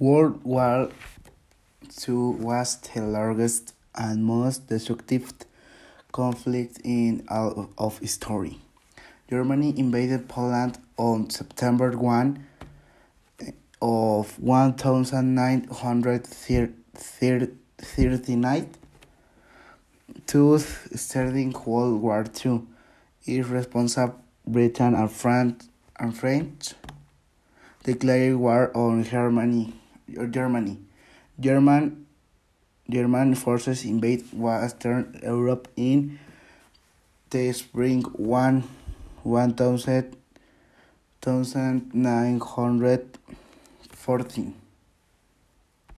World War II was the largest and most destructive conflict in all of history. Germany invaded Poland on September 1 eh, of 1939 thus starting World War II. Irresponsible Britain and France, and French declared war on Germany. Germany. German German forces invade Western Europe in the spring one 1914.